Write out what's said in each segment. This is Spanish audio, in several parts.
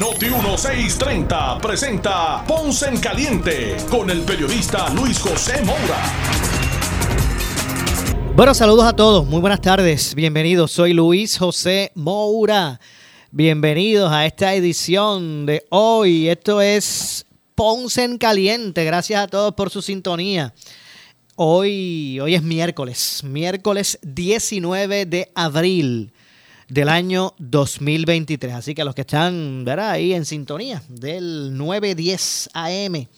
Noti 1630 presenta Ponce en Caliente con el periodista Luis José Moura. Bueno, saludos a todos, muy buenas tardes, bienvenidos, soy Luis José Moura. Bienvenidos a esta edición de hoy. Esto es Ponce en Caliente. Gracias a todos por su sintonía. Hoy, hoy es miércoles, miércoles 19 de abril del año 2023. Así que a los que están ahí en sintonía del 910 AM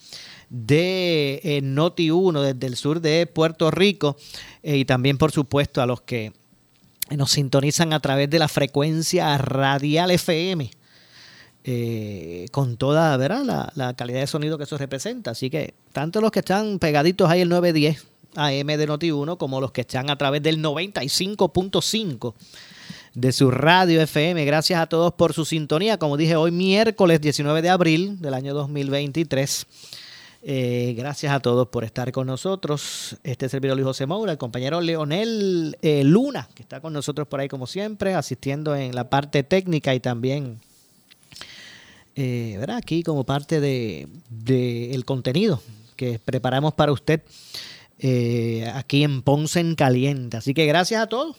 de eh, Noti 1 desde el sur de Puerto Rico eh, y también por supuesto a los que nos sintonizan a través de la frecuencia radial FM. Eh, con toda ¿verdad? La, calidad de sonido que eso representa. Así que tanto los que están pegaditos ahí el 910 AM de Noti1 como los que están a través del 95.5 de su radio FM. Gracias a todos por su sintonía. Como dije, hoy miércoles 19 de abril del año 2023. Eh, gracias a todos por estar con nosotros. Este servidor Luis José Moura, el compañero Leonel eh, Luna, que está con nosotros por ahí como siempre, asistiendo en la parte técnica y también eh, ¿verdad? aquí como parte del de, el contenido que preparamos para usted eh, aquí en Ponce en Caliente. Así que gracias a todos.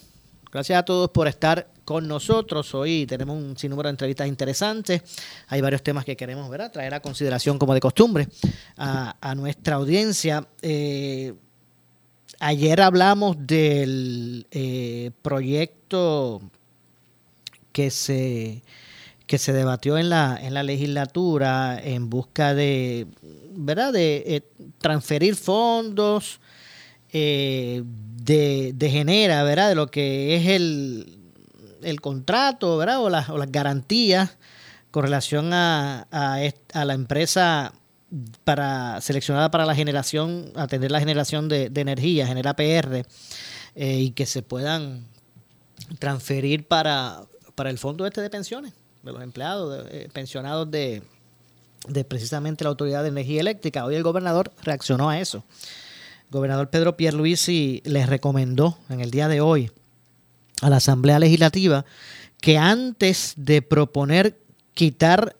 Gracias a todos por estar con nosotros. Hoy tenemos un sinnúmero de entrevistas interesantes. Hay varios temas que queremos ¿verdad? traer a consideración, como de costumbre, a, nuestra audiencia. Eh, ayer hablamos del eh, proyecto que se, que se debatió en la, en la legislatura en busca de, ¿verdad? de eh, transferir fondos eh, de, de, genera, ¿verdad? De lo que es el, el contrato, ¿verdad? O, las, o las garantías con relación a, a, la empresa para seleccionada para la generación, atender la generación de, energía, genera PR, eh, y que se puedan transferir para, para el fondo este de pensiones de los empleados eh, pensionados de, de precisamente la Autoridad de Energía Eléctrica. Hoy el gobernador reaccionó a eso gobernador Pedro Pierluisi les recomendó en el día de hoy a la Asamblea Legislativa que antes de proponer quitar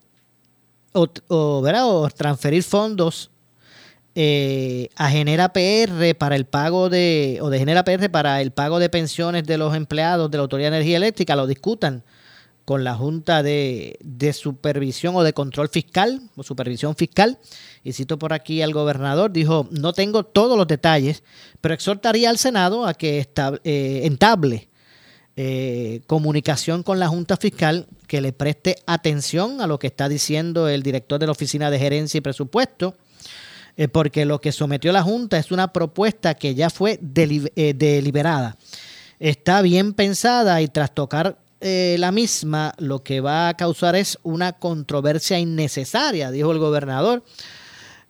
o, o, transferir fondos eh, a Genera PR para el pago de, o de Genera PR para el pago de pensiones de los empleados de la Autoridad de Energía Eléctrica, lo discutan con la Junta de, Supervisión o de Control Fiscal, o Supervisión Fiscal, y cito por aquí al gobernador, dijo, no tengo todos los detalles, pero exhortaría al Senado a que eh, entable eh, comunicación con la Junta Fiscal, que le preste atención a lo que está diciendo el director de la Oficina de Gerencia y Presupuesto, eh, porque lo que sometió la Junta es una propuesta que ya fue deliberada. Está bien pensada y tras tocar eh, la misma lo que va a causar es una controversia innecesaria, dijo el gobernador.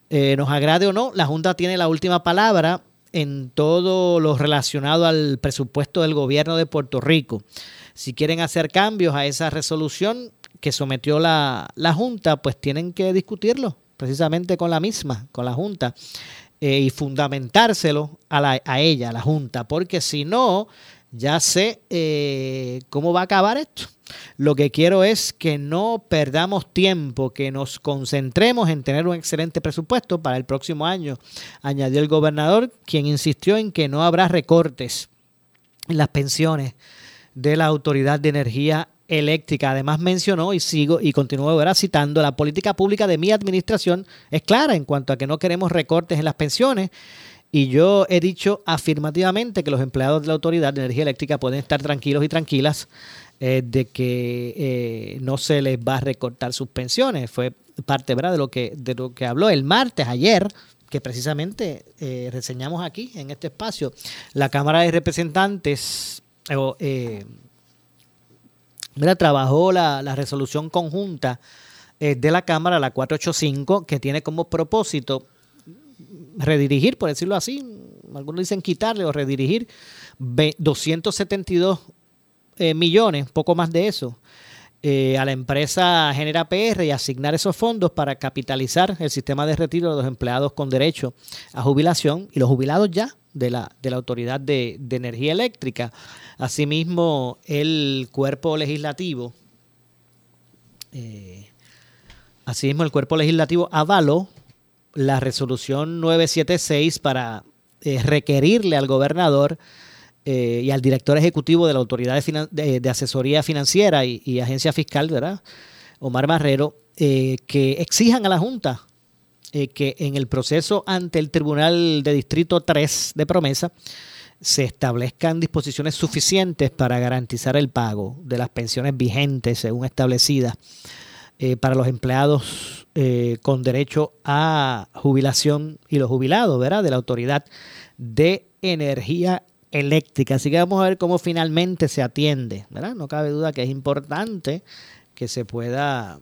Eh, nos agrade o no, la Junta tiene la última palabra en todo lo relacionado al presupuesto del gobierno de Puerto Rico. Si quieren hacer cambios a esa resolución que sometió la, Junta, pues tienen que discutirlo precisamente con la misma, con la Junta, eh, y fundamentárselo a, a ella, a la Junta, porque si no, ya sé eh, cómo va a acabar esto. Lo que quiero es que no perdamos tiempo, que nos concentremos en tener un excelente presupuesto para el próximo año, añadió el gobernador, quien insistió en que no habrá recortes en las pensiones de la Autoridad de Energía Eléctrica. Además mencionó y sigo y continúo ahora citando, la política pública de mi administración es clara en cuanto a que no queremos recortes en las pensiones y yo he dicho afirmativamente que los empleados de la Autoridad de Energía Eléctrica pueden estar tranquilos y tranquilas eh, de que eh, no se les va a recortar sus pensiones. Fue parte de lo que de lo que habló el martes ayer que precisamente eh, reseñamos aquí en este espacio. La Cámara de Representantes trabajó la, la, resolución conjunta de la Cámara la 485 que tiene como propósito redirigir, por decirlo así, algunos dicen quitarle o redirigir 272 eh, millones, poco más de eso, eh, a la empresa Genera PR y asignar esos fondos para capitalizar el sistema de retiro de los empleados con derecho a jubilación y los jubilados ya de la, de la Autoridad de, Energía Eléctrica. Asimismo, el cuerpo legislativo, eh, asimismo, el cuerpo legislativo avaló la resolución 976 para eh, requerirle al gobernador eh, y al director ejecutivo de la Autoridad de, Asesoría Financiera y, Agencia Fiscal, ¿verdad? Omar Marrero, eh, que exijan a la Junta que en el proceso ante el Tribunal de Distrito 3 de promesa se establezcan disposiciones suficientes para garantizar el pago de las pensiones vigentes según establecidas para los empleados eh, con derecho a jubilación y los jubilados, ¿verdad? De la Autoridad de Energía Eléctrica. Así que vamos a ver cómo finalmente se atiende, ¿verdad? No cabe duda que es importante que se pueda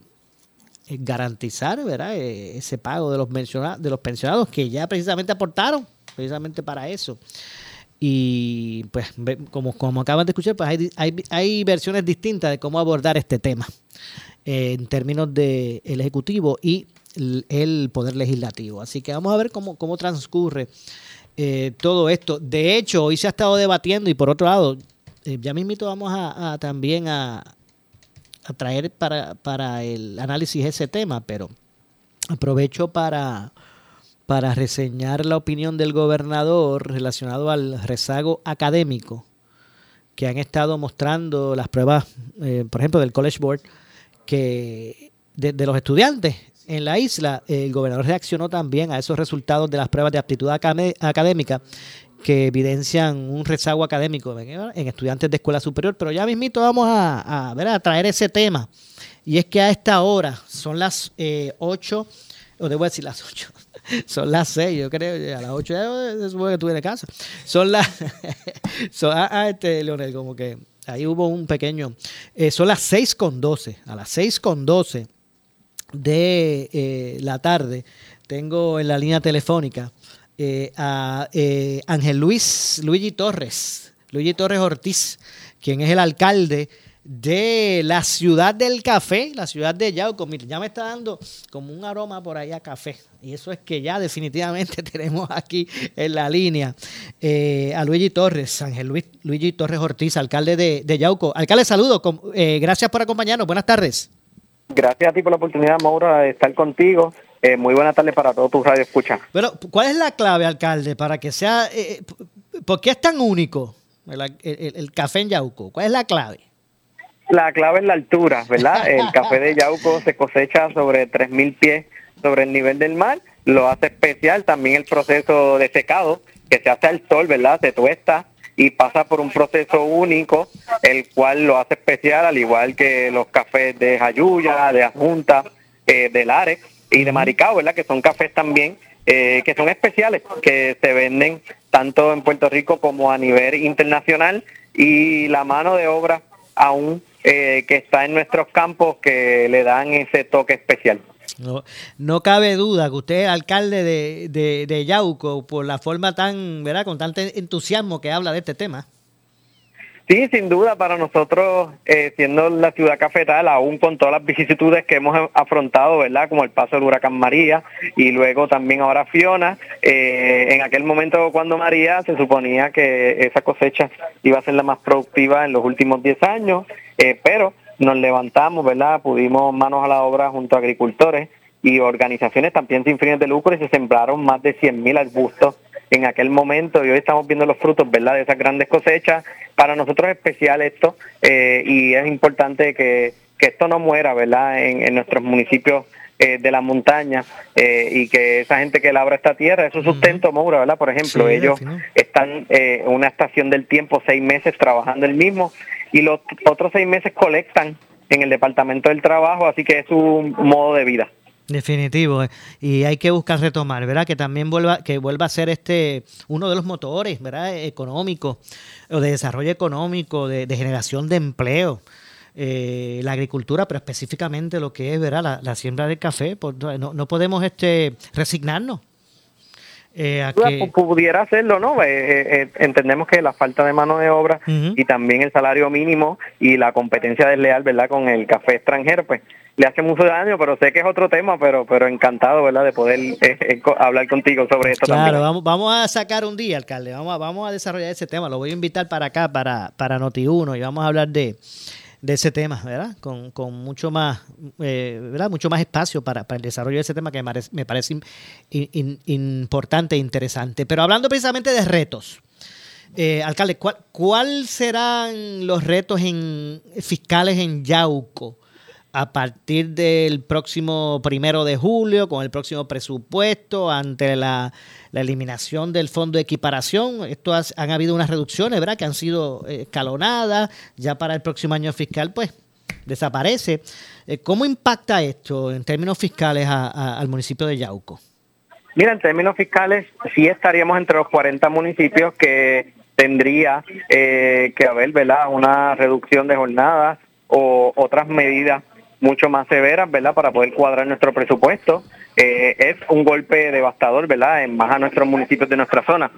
eh, garantizar, ¿verdad? Eh, ese pago de los, de los pensionados que ya precisamente aportaron, precisamente para eso. Y pues como, como acaban de escuchar, pues hay, hay, hay versiones distintas de cómo abordar este tema en términos del Ejecutivo y el Poder Legislativo. Así que vamos a ver cómo, cómo transcurre eh, todo esto. De hecho, hoy se ha estado debatiendo y por otro lado, eh, ya mismito vamos a, también a, a, traer para, para el análisis ese tema, pero aprovecho para, para reseñar la opinión del gobernador relacionado al rezago académico que han estado mostrando las pruebas, eh, por ejemplo, del College Board que de, los estudiantes en la isla, el gobernador reaccionó también a esos resultados de las pruebas de aptitud académica que evidencian un rezago académico en estudiantes de escuela superior, pero ya mismito vamos a, ver, a traer ese tema. Y es que a esta hora son las eh, 8, o debo decir las 8, son las 6, yo creo, a las 8 ya supongo que estuve en casa. Son las, son, ah, ah, este, Leonel, como que Ahí hubo un pequeño. Eh, son las 6 con 12. A las 6 con 12 de eh, la tarde tengo en la línea telefónica eh, a Ángel Luis Luigi Torres, Luigi Torres Ortiz, quien es el alcalde de la ciudad del café, la ciudad de Yauco. ya me está dando como un aroma por ahí a café. Y eso es que ya definitivamente tenemos aquí en la línea eh, a Luigi Torres, Ángel Luis, Luigi Torres Ortiz, alcalde de, Yauco. Alcalde, saludo. Eh, gracias por acompañarnos. Buenas tardes. Gracias a ti por la oportunidad, Mauro, de estar contigo. Eh, muy buenas tardes para todos tus radio escucha. Pero, ¿cuál es la clave, alcalde, para que sea... ¿Por qué es tan único el café en Yauco? ¿Cuál es la clave? La clave es la altura, ¿verdad? El café de Yauco se cosecha sobre 3.000 pies sobre el nivel del mar, lo hace especial también el proceso de secado, que se hace al sol, ¿verdad? Se tuesta y pasa por un proceso único, el cual lo hace especial, al igual que los cafés de Jayuya, de Ajunta, eh, de Lares y de Maricao, ¿verdad? Que son cafés también eh, que son especiales, que se venden tanto en Puerto Rico como a nivel internacional y la mano de obra aún eh, que está en nuestros campos que le dan ese toque especial. No, no cabe duda que usted es alcalde de, de, Yauco por la forma tan, ¿verdad? Con tanto entusiasmo que habla de este tema. Sí, sin duda, para nosotros, eh, siendo la ciudad cafetal, aún con todas las vicisitudes que hemos afrontado, ¿verdad? Como el paso del huracán María y luego también ahora Fiona, eh, en aquel momento cuando María se suponía que esa cosecha iba a ser la más productiva en los últimos 10 años, eh, pero nos levantamos, ¿verdad? Pudimos manos a la obra junto a agricultores y organizaciones también sin fines de lucro y se sembraron más de 100.000 arbustos en aquel momento y hoy estamos viendo los frutos, ¿verdad? De esas grandes cosechas. Para nosotros es especial esto eh, y es importante que, esto no muera, ¿verdad? En, nuestros municipios eh, de la montaña eh, y que esa gente que labra esta tierra, eso sustento, Moura, ¿verdad? Por ejemplo, ellos están en una estación del tiempo seis meses trabajando el mismo y los otros seis meses colectan en el Departamento del Trabajo, así que es un modo de vida. Definitivo, eh. y hay que buscar retomar, ¿verdad? Que también vuelva, que vuelva a ser este uno de los motores, ¿verdad? Económico, o de desarrollo económico, de, generación de empleo. Eh, la agricultura, pero específicamente lo que es ¿verdad? La, siembra del café, pues, no, no, podemos este, resignarnos. Eh, Pudiera hacerlo, ¿no? Eh, eh, entendemos que la falta de mano de obra y también el salario mínimo y la competencia desleal, ¿verdad? Con el café extranjero, pues le hace mucho daño, pero sé que es otro tema, pero pero encantado, ¿verdad? De poder hablar contigo sobre esto claro, también. Vamos, vamos a sacar un día, alcalde, vamos a, vamos a desarrollar ese tema, lo voy a invitar para acá, para, para Noti1 y vamos a hablar de de ese tema, ¿verdad? Con, con mucho más, eh, ¿verdad? Mucho más espacio para, para, el desarrollo de ese tema que me parece, importante e interesante. Pero hablando precisamente de retos, eh, alcalde, ¿cuál, ¿cuál serán los retos en, fiscales en Yauco? A partir del próximo primero de julio, con el próximo presupuesto, ante la, eliminación del fondo de equiparación. Esto han habido unas reducciones, ¿verdad?, que han sido eh, escalonadas. Ya para el próximo año fiscal, pues desaparece. Eh, ¿Cómo impacta esto en términos fiscales al municipio de Yauco? Mira, en términos fiscales, sí estaríamos entre los 40 municipios que tendría eh, que haber, ¿verdad?, una reducción de jornadas o otras medidas mucho más severas, ¿verdad?, para poder cuadrar nuestro presupuesto. Eh, es un golpe devastador, ¿verdad?, en más a nuestros municipios de nuestra zona.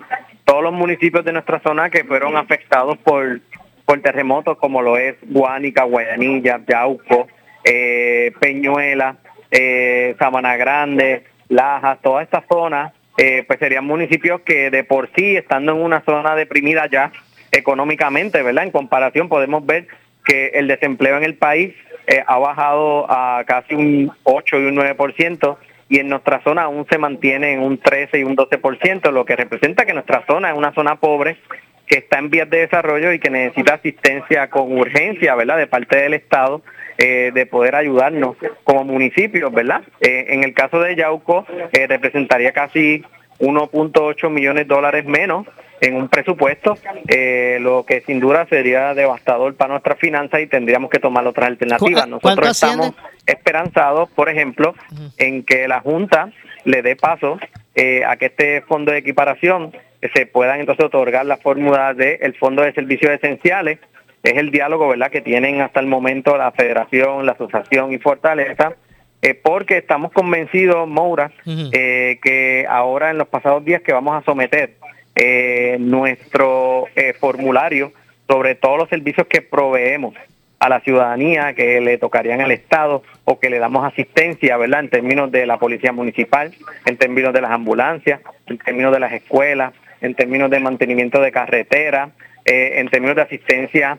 Todos los municipios de nuestra zona que fueron afectados por, por terremotos, como lo es Guánica, Guayanilla, Yauco, eh, Peñuela, eh, Sabana Grande, Lajas, todas estas zonas, eh, pues serían municipios que de por sí, estando en una zona deprimida ya económicamente, ¿verdad? En comparación podemos ver que el desempleo en el país eh, ha bajado a casi un 8 y un 9% y en nuestra zona aún se mantiene en un 13 y un 12%, lo que representa que nuestra zona es una zona pobre que está en vías de desarrollo y que necesita asistencia con urgencia, ¿verdad?, de parte del Estado eh, de poder ayudarnos como municipios, ¿verdad? Eh, en el caso de Yauco representaría casi 1.8 millones de dólares menos en un presupuesto, eh, lo que sin duda sería devastador para nuestras finanzas y tendríamos que tomar otras alternativas. Nosotros estamos esperanzados, por ejemplo, en que la Junta le dé paso eh, a que este fondo de equiparación se puedan entonces otorgar la fórmula del Fondo de Servicios Esenciales. Es el diálogo verdad que tienen hasta el momento la Federación, la Asociación y Fortaleza eh, porque estamos convencidos, Moura, eh, que ahora en los pasados días que vamos a someter eh, nuestro formulario sobre todos los servicios que proveemos a la ciudadanía que le tocarían al Estado o que le damos asistencia, ¿verdad? En términos de la policía municipal, en términos de las ambulancias, en términos de las escuelas, en términos de mantenimiento de carretera, en términos de asistencia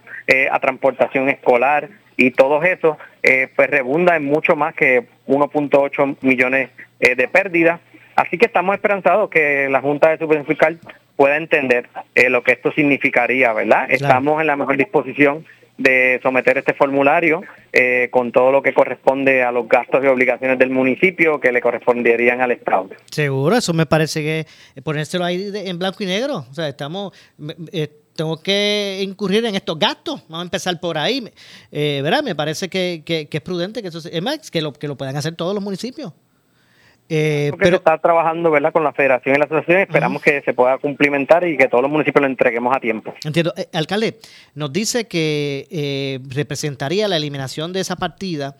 a transportación escolar, y todo eso eh, pues rebunda en mucho más que 1.8 millones eh, de pérdidas. Así que estamos esperanzados que la Junta de Supervisión Fiscal pueda entender eh, lo que esto significaría, ¿verdad? Estamos en la mejor disposición de someter este formulario con todo lo que corresponde a los gastos y obligaciones del municipio que le corresponderían al Estado. Seguro, eso me parece que ponérselo ahí en blanco y negro. O sea, estamos tengo que incurrir en estos gastos. Vamos a empezar por ahí. Eh, ¿verdad? Me parece que, es prudente que eso es más, que lo, que lo puedan hacer todos los municipios. Eh, pero se está trabajando ¿verdad? con la federación y la asociación. Esperamos que se pueda cumplimentar y que todos los municipios lo entreguemos a tiempo. Entiendo. Eh, alcalde, nos dice que eh, representaría la eliminación de esa partida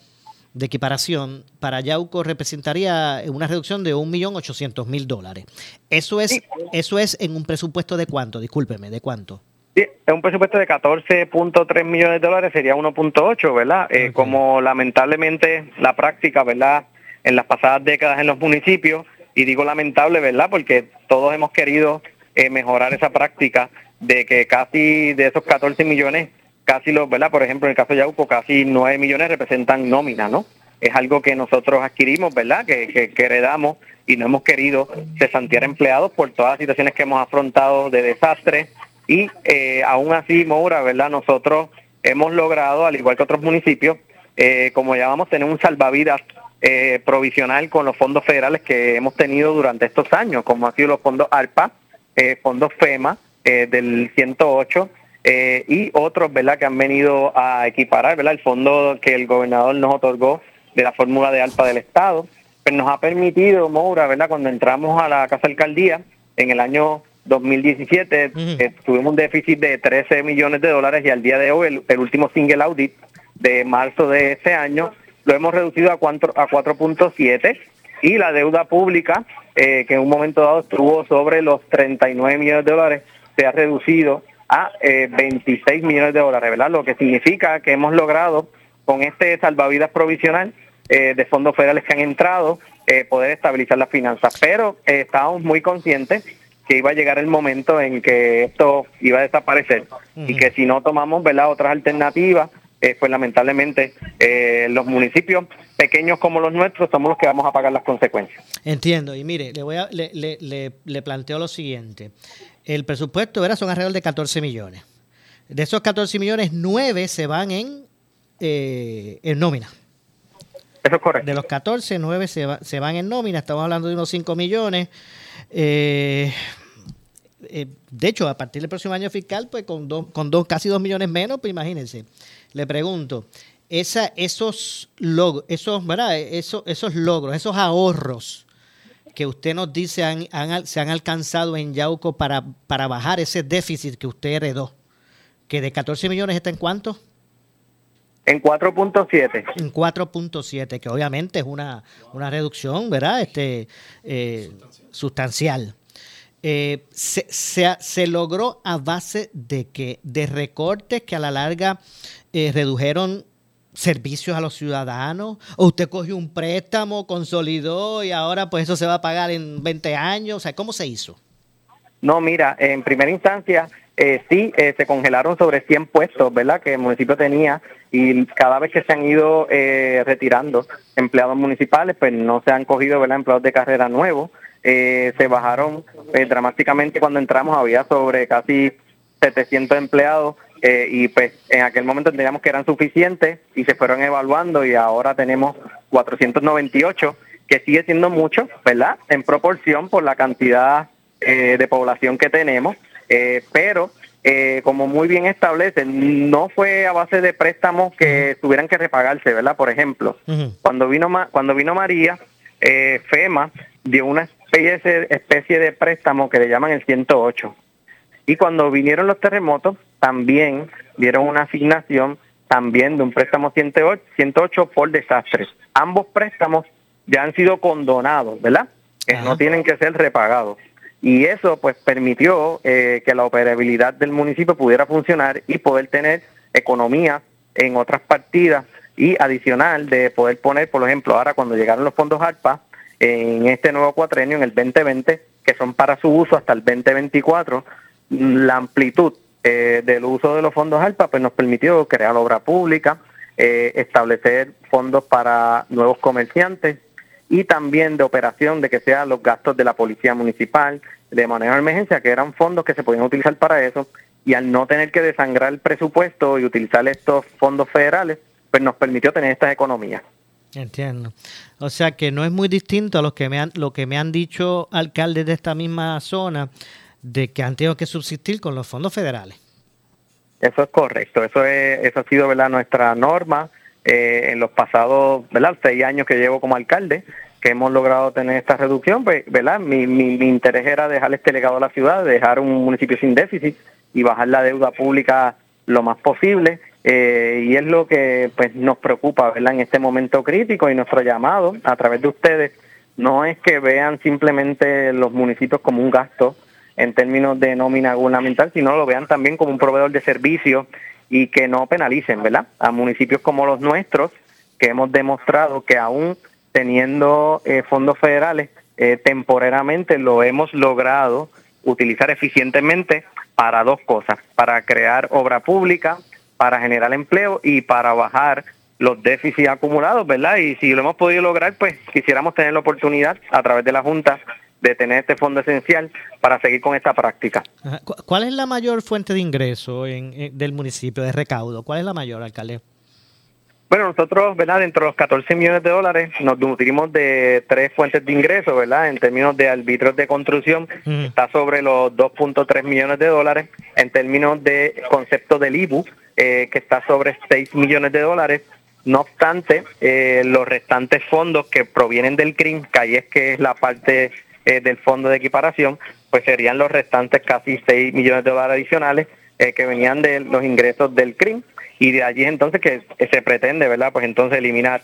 de equiparación para Yauco representaría una reducción de 1.800.000 dólares. Eso es, eso es en un presupuesto de cuánto, discúlpeme, ¿de cuánto? Sí, es un presupuesto de 14.3 millones de dólares, sería 1.8, ¿verdad? Eh, como lamentablemente la práctica, ¿verdad? En las pasadas décadas en los municipios, y digo lamentable, ¿verdad? Porque todos hemos querido eh, mejorar esa práctica de que casi de esos 14 millones casi los, ¿verdad? Por ejemplo, en el caso de Yauco, casi 9 millones representan nómina, ¿no? Es algo que nosotros adquirimos, ¿verdad? Que, que, heredamos y no hemos querido cesantear empleados por todas las situaciones que hemos afrontado de desastre y eh, aún así, Moura, ¿verdad? Nosotros hemos logrado, al igual que otros municipios, eh, como llamamos, tener un salvavidas eh, provisional con los fondos federales que hemos tenido durante estos años, como han sido los fondos ARPA, eh, fondos FEMA del 108 eh, y otros, ¿verdad?, que han venido a equiparar, ¿verdad?, el fondo que el gobernador nos otorgó de la fórmula de ALPA del Estado, pues nos ha permitido, Moura, ¿verdad?, cuando entramos a la Casa Alcaldía en el año 2017 eh, tuvimos un déficit de 13 millones de dólares y al día de hoy el, último single audit de marzo de ese año lo hemos reducido a 4.7 a y la deuda pública que en un momento dado estuvo sobre los 39 millones de dólares, se ha reducido a 26 millones de dólares, ¿verdad? Lo que significa que hemos logrado con este salvavidas provisional de fondos federales que han entrado, poder estabilizar las finanzas. Pero estábamos muy conscientes que iba a llegar el momento en que esto iba a desaparecer y que si no tomamos ¿verdad? otras alternativas, eh, pues lamentablemente eh, los municipios pequeños como los nuestros somos los que vamos a pagar las consecuencias. Entiendo, y mire, le, voy a, le, le, le, planteo lo siguiente. El presupuesto ¿verdad? son alrededor de 14 millones. De esos 14 millones, 9 se van en, eh, en nómina. Eso es correcto. De los 14, 9 se, se van en nómina. Estamos hablando de unos 5 millones. Eh, eh, de hecho, a partir del próximo año fiscal, pues con, dos, con dos, casi dos millones menos, pues imagínense. Le pregunto, esa, esos, logros, esos, ¿verdad? Esos, esos logros, esos ahorros que usted nos dice han, se han alcanzado en Yauco para, para bajar ese déficit que usted heredó, que de 14 millones está en cuánto? En 4.7. En 4.7, que obviamente es una, una reducción, ¿verdad? Este, eh, sustancial. Eh, se, se, logró a base de que de recortes que a la larga eh, redujeron servicios a los ciudadanos o usted cogió un préstamo, consolidó y ahora pues eso se va a pagar en 20 años, o sea, ¿cómo se hizo? No, mira, en primera instancia eh, sí se congelaron sobre 100 puestos, ¿verdad? Que el municipio tenía y cada vez que se han ido retirando empleados municipales, pues no se han cogido, ¿verdad? Empleados de carrera nuevos eh, se bajaron eh, dramáticamente cuando entramos, había sobre casi 700 empleados eh, y pues en aquel momento entendíamos que eran suficientes y se fueron evaluando y ahora tenemos 498, que sigue siendo mucho, ¿verdad? En proporción por la cantidad de población que tenemos, pero como muy bien establece, no fue a base de préstamos que tuvieran que repagarse, ¿verdad? Por ejemplo, cuando vino cuando vino María, FEMA dio una especie de préstamo que le llaman el 108. Y cuando vinieron los terremotos, también dieron una asignación también de un préstamo 108, 108 por desastres. Ambos préstamos ya han sido condonados, ¿verdad? Que no tienen que ser repagados. Y eso pues permitió eh, que la operabilidad del municipio pudiera funcionar y poder tener economía en otras partidas y adicional de poder poner, por ejemplo, ahora cuando llegaron los fondos ARPA, en este nuevo cuatrenio, en el 2020, que son para su uso hasta el 2024, la amplitud eh, del uso de los fondos ALPA pues nos permitió crear obra pública, eh, establecer fondos para nuevos comerciantes y también de operación de que sean los gastos de la policía municipal, de manejo de emergencia, que eran fondos que se podían utilizar para eso, y al no tener que desangrar el presupuesto y utilizar estos fondos federales, pues nos permitió tener estas economías. Entiendo. O sea que no es muy distinto a lo que me han, lo que me han dicho alcaldes de esta misma zona de que han tenido que subsistir con los fondos federales. Eso es correcto. Eso es, eso ha sido verdad nuestra norma eh, en los pasados verdad seis años que llevo como alcalde que hemos logrado tener esta reducción. Pues, mi interés era dejar este legado a la ciudad, dejar un municipio sin déficit y bajar la deuda pública lo más posible eh, y es lo que pues nos preocupa ¿verdad? en este momento crítico y nuestro llamado a través de ustedes no es que vean simplemente los municipios como un gasto en términos de nómina gubernamental, sino lo vean también como un proveedor de servicios y que no penalicen ¿verdad? a municipios como los nuestros, que hemos demostrado que aún teniendo eh, fondos federales, eh, temporariamente lo hemos logrado utilizar eficientemente para dos cosas, para crear obra pública, para generar empleo y para bajar los déficits acumulados, ¿verdad? Y si lo hemos podido lograr, pues quisiéramos tener la oportunidad a través de la Junta de tener este fondo esencial para seguir con esta práctica. ¿Cuál es la mayor fuente de ingreso en, del municipio de recaudo? ¿Cuál es la mayor, alcalde? Bueno, nosotros, ¿verdad? Dentro de los 14 millones de dólares nos nutrimos de tres fuentes de ingreso, ¿verdad? En términos de arbitrios de construcción, está sobre los 2.3 millones de dólares. En términos de concepto del IBU, eh, que está sobre 6 millones de dólares. No obstante, eh, los restantes fondos que provienen del CRIM, que ahí es que es la parte eh, del fondo de equiparación, pues serían los restantes casi 6 millones de dólares adicionales que venían de los ingresos del CRIM y de allí entonces que se pretende, ¿verdad? Pues entonces eliminar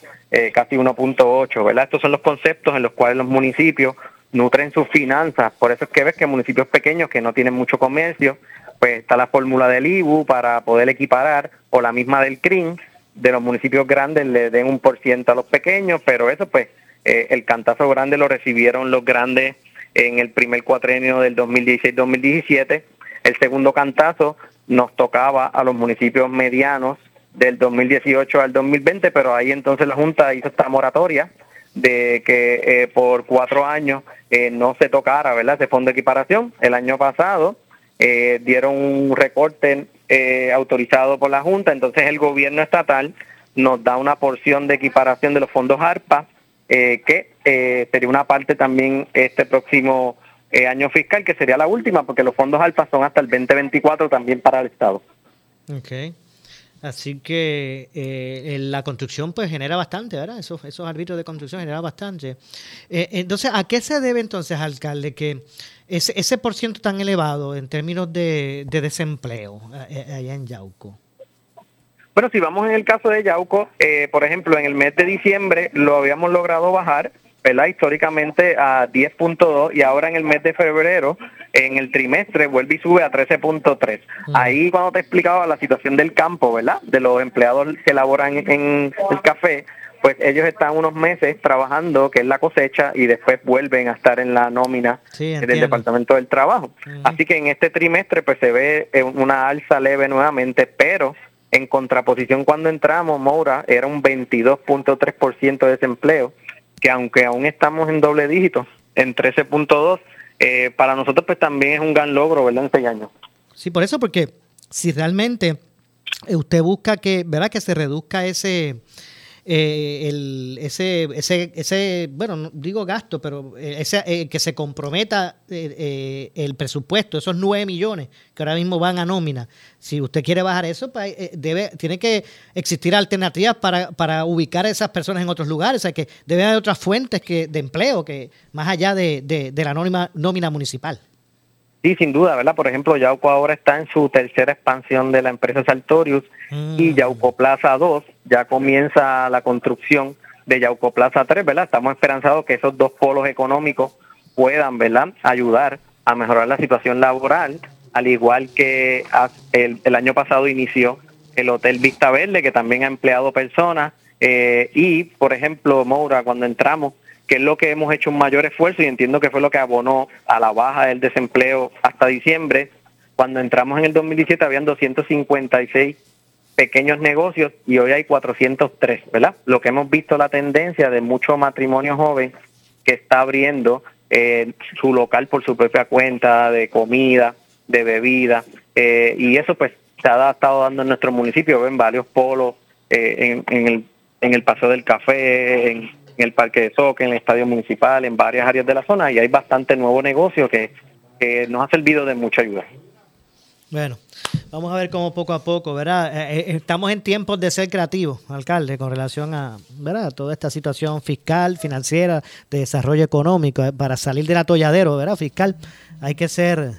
casi 1.8, ¿verdad? Estos son los conceptos en los cuales los municipios nutren sus finanzas. Por eso es que ves que municipios pequeños que no tienen mucho comercio, pues está la fórmula del IBU para poder equiparar, o la misma del CRIM, de los municipios grandes le den un por ciento a los pequeños, pero eso pues eh, el cantazo grande lo recibieron los grandes en el primer cuatrenio del 2016-2017. El segundo cantazo nos tocaba a los municipios medianos del 2018 al 2020, pero ahí entonces la Junta hizo esta moratoria de que eh, por cuatro años eh, no se tocara, ¿verdad? Ese fondo de equiparación. El año pasado eh, dieron un recorte autorizado por la Junta, entonces el gobierno estatal nos da una porción de equiparación de los fondos ARPA, que sería una parte también este próximo año fiscal, que sería la última, porque los fondos ARPA son hasta el 2024 también para el Estado. Okay. Así que eh, la construcción pues genera bastante, ¿verdad? Esos, esos árbitros de construcción generan bastante. Eh, entonces, ¿a qué se debe entonces, alcalde, que ese, ese por ciento tan elevado en términos de, de desempleo eh, allá en Yauco? Bueno, si vamos en el caso de Yauco, por ejemplo, en el mes de diciembre lo habíamos logrado bajar ¿verdad? históricamente a 10.2 y ahora en el mes de febrero, en el trimestre, vuelve y sube a 13.3. Ahí cuando te explicaba la situación del campo, ¿verdad? De los empleados que laboran en el café, pues ellos están unos meses trabajando, que es la cosecha, y después vuelven a estar en la nómina del Departamento del Trabajo. Así que en este trimestre pues se ve eh, una alza leve nuevamente, pero en contraposición cuando entramos, Moura, era un 22.3% de desempleo que aunque aún estamos en doble dígito, en 13.2, eh, para nosotros pues también es un gran logro, ¿verdad? En este año. Sí, por eso, porque si realmente usted busca que, ¿verdad? Que se reduzca ese eh, el, ese, ese, ese, bueno, digo gasto, pero eh, ese, eh, que se comprometa eh, el presupuesto, esos 9 millones que ahora mismo van a nómina. Si usted quiere bajar eso, pues, debe, tiene que existir alternativas para, para ubicar a esas personas en otros lugares. O sea, que debe haber otras fuentes que, de empleo que más allá de, de, la nómina, nómina municipal. Sí, sin duda, ¿verdad? Por ejemplo, Yauco ahora está en su tercera expansión de la empresa Sartorius y mm. Yauco Plaza 2 ya comienza la construcción de Yauco Plaza 3, ¿verdad? Estamos esperanzados que esos dos polos económicos puedan, ¿verdad?, ayudar a mejorar la situación laboral, al igual que el, el año pasado inició el Hotel Vista Verde, que también ha empleado personas, eh, y, por ejemplo, Moura, cuando entramos, que es lo que hemos hecho un mayor esfuerzo y entiendo que fue lo que abonó a la baja del desempleo hasta diciembre. Cuando entramos en el 2017 habían 256 pequeños negocios y hoy hay 403, ¿verdad? Lo que hemos visto la tendencia de mucho matrimonio joven que está abriendo eh, su local por su propia cuenta de comida, de bebida, eh, y eso pues se ha estado dando en nuestro municipio, ven varios polos eh, en, el, en el Paseo del Café, en, en el Parque de Soque, en el Estadio Municipal, en varias áreas de la zona y hay bastante nuevo negocio que, nos ha servido de mucha ayuda. Bueno, vamos a ver cómo poco a poco, ¿verdad? Eh, eh, estamos en tiempos de ser creativos, alcalde, con relación a, ¿verdad? Toda esta situación fiscal, financiera, de desarrollo económico, eh, para salir del atolladero, ¿verdad? Fiscal, hay que ser,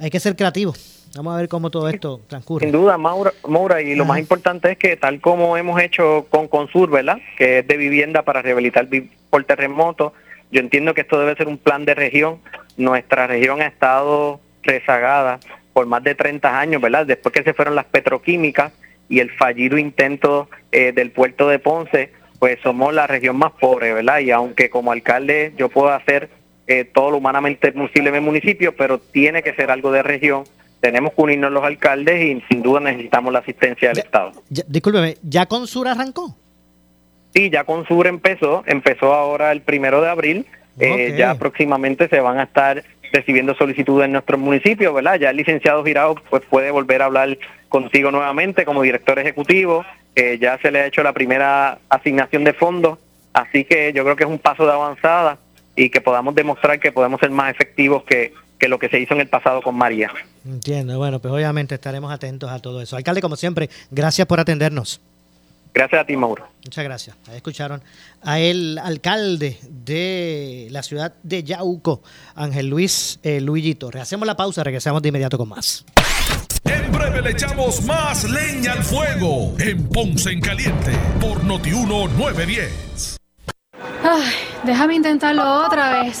hay que ser creativos. Vamos a ver cómo todo esto transcurre. Sin duda, Maura, y lo más importante es que tal como hemos hecho con Consur, ¿verdad? Que es de vivienda para rehabilitar por terremoto, yo entiendo que esto debe ser un plan de región. Nuestra región ha estado rezagada por más de 30 años, ¿verdad? Después que se fueron las petroquímicas y el fallido intento eh, del puerto de Ponce, pues somos la región más pobre, ¿verdad? Y aunque como alcalde yo puedo hacer eh, todo lo humanamente posible en mi municipio, pero tiene que ser algo de región tenemos que unirnos los alcaldes y sin duda necesitamos la asistencia del Estado. discúlpeme, ¿ya Consur arrancó? Sí, ya Consur empezó, empezó ahora el primero de abril, eh, ya próximamente se van a estar recibiendo solicitudes en nuestros municipios, ¿verdad? Ya el licenciado Girao pues puede volver a hablar contigo nuevamente como director ejecutivo, eh, ya se le ha hecho la primera asignación de fondos, así que yo creo que es un paso de avanzada y que podamos demostrar que podemos ser más efectivos que que lo que se hizo en el pasado con María. Entiendo, bueno, pues obviamente estaremos atentos a todo eso. Alcalde, como siempre, gracias por atendernos. Gracias a ti, Mauro. Muchas gracias. Ahí escucharon a el alcalde de la ciudad de Yauco, Ángel Luis eh, Luigito. Rehacemos la pausa, regresamos de inmediato con más. En breve le echamos más leña al fuego en Ponce en Caliente por Notiuno 910. Ay, déjame intentarlo otra vez.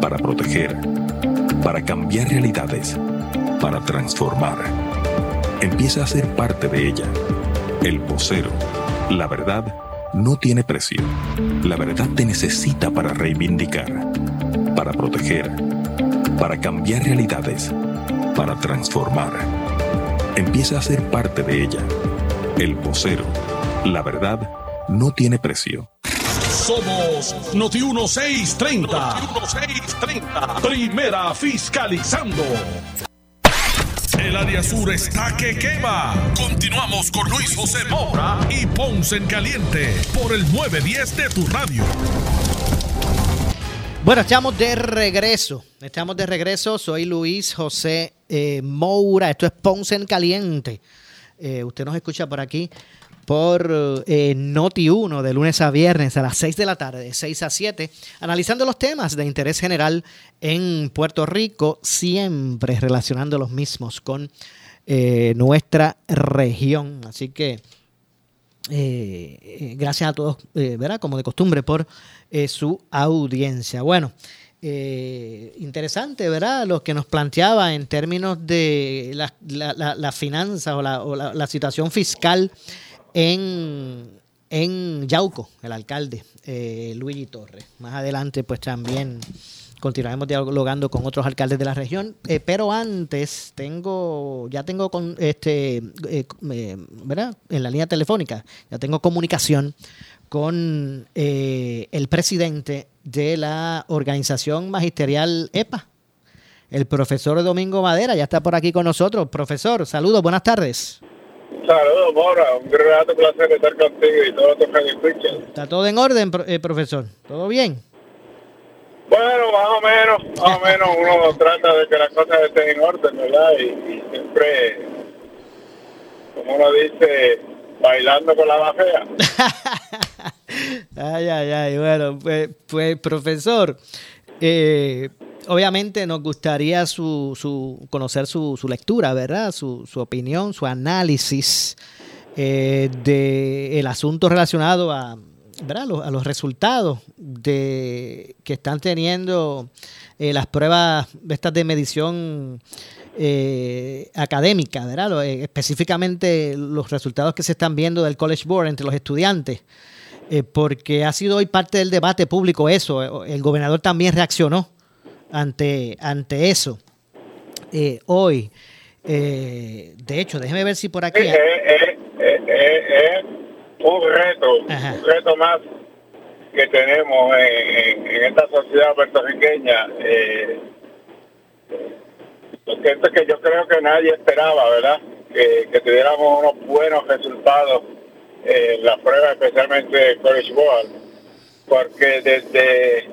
para proteger, para cambiar realidades, para transformar. Empieza a ser parte de ella. El vocero. La verdad no tiene precio. La verdad te necesita para reivindicar, para proteger, para cambiar realidades, para transformar. Empieza a ser parte de ella. El vocero. La verdad no tiene precio. Somos Noti 1630. Noti 1630. Primera fiscalizando. El área sur está que quema. Continuamos con Luis José Moura y Ponce en Caliente por el 910 de tu radio. Bueno, estamos de regreso. Estamos de regreso. Soy Luis José eh, Moura. Esto es Ponce en Caliente. Eh, usted nos escucha por aquí por eh, Noti1 de lunes a viernes a las 6 de la tarde, de 6 a 7, analizando los temas de interés general en Puerto Rico, siempre relacionando los mismos con eh, nuestra región. Así que eh, gracias a todos, ¿verdad? Como de costumbre, por su audiencia. Bueno. interesante, ¿verdad? Lo que nos planteaba en términos de las la, finanzas o, la, o la, situación fiscal en, en Yauco, el alcalde eh, Luigi Torres. Más adelante, pues también continuaremos dialogando con otros alcaldes de la región. Eh, pero antes tengo, ya tengo con este, eh, ¿verdad? En la línea telefónica, ya tengo comunicación con el presidente de la organización magisterial EPA, el profesor Domingo Madera, ya está por aquí con nosotros. Profesor, saludos, buenas tardes. Saludos, Mora. Un grato placer estar contigo y todos los que escuchan. ¿Está todo en orden, eh, profesor? ¿Todo bien? Bueno, más o menos, más o menos uno trata de que las cosas estén en orden, ¿verdad? Y, siempre, como uno dice, bailando con la bajea. ay, ay, ay. Bueno, pues, pues profesor, eh, obviamente nos gustaría su, su conocer su, su, lectura, ¿verdad? Su, su, opinión, su análisis eh, del asunto relacionado a, ¿verdad? a los resultados de, que están teniendo eh, las pruebas estas de medición eh, académica, ¿verdad? Eh, específicamente los resultados que se están viendo del College Board entre los estudiantes. porque ha sido hoy parte del debate público eso. El gobernador también reaccionó ante, ante eso. Eh, hoy, eh, de hecho, déjeme ver si por aquí... Es, un reto, un reto más que tenemos en, esta sociedad puertorriqueña. Eh, es que yo creo que nadie esperaba, ¿verdad? Que, que tuviéramos unos buenos resultados en la prueba, especialmente College Board, porque desde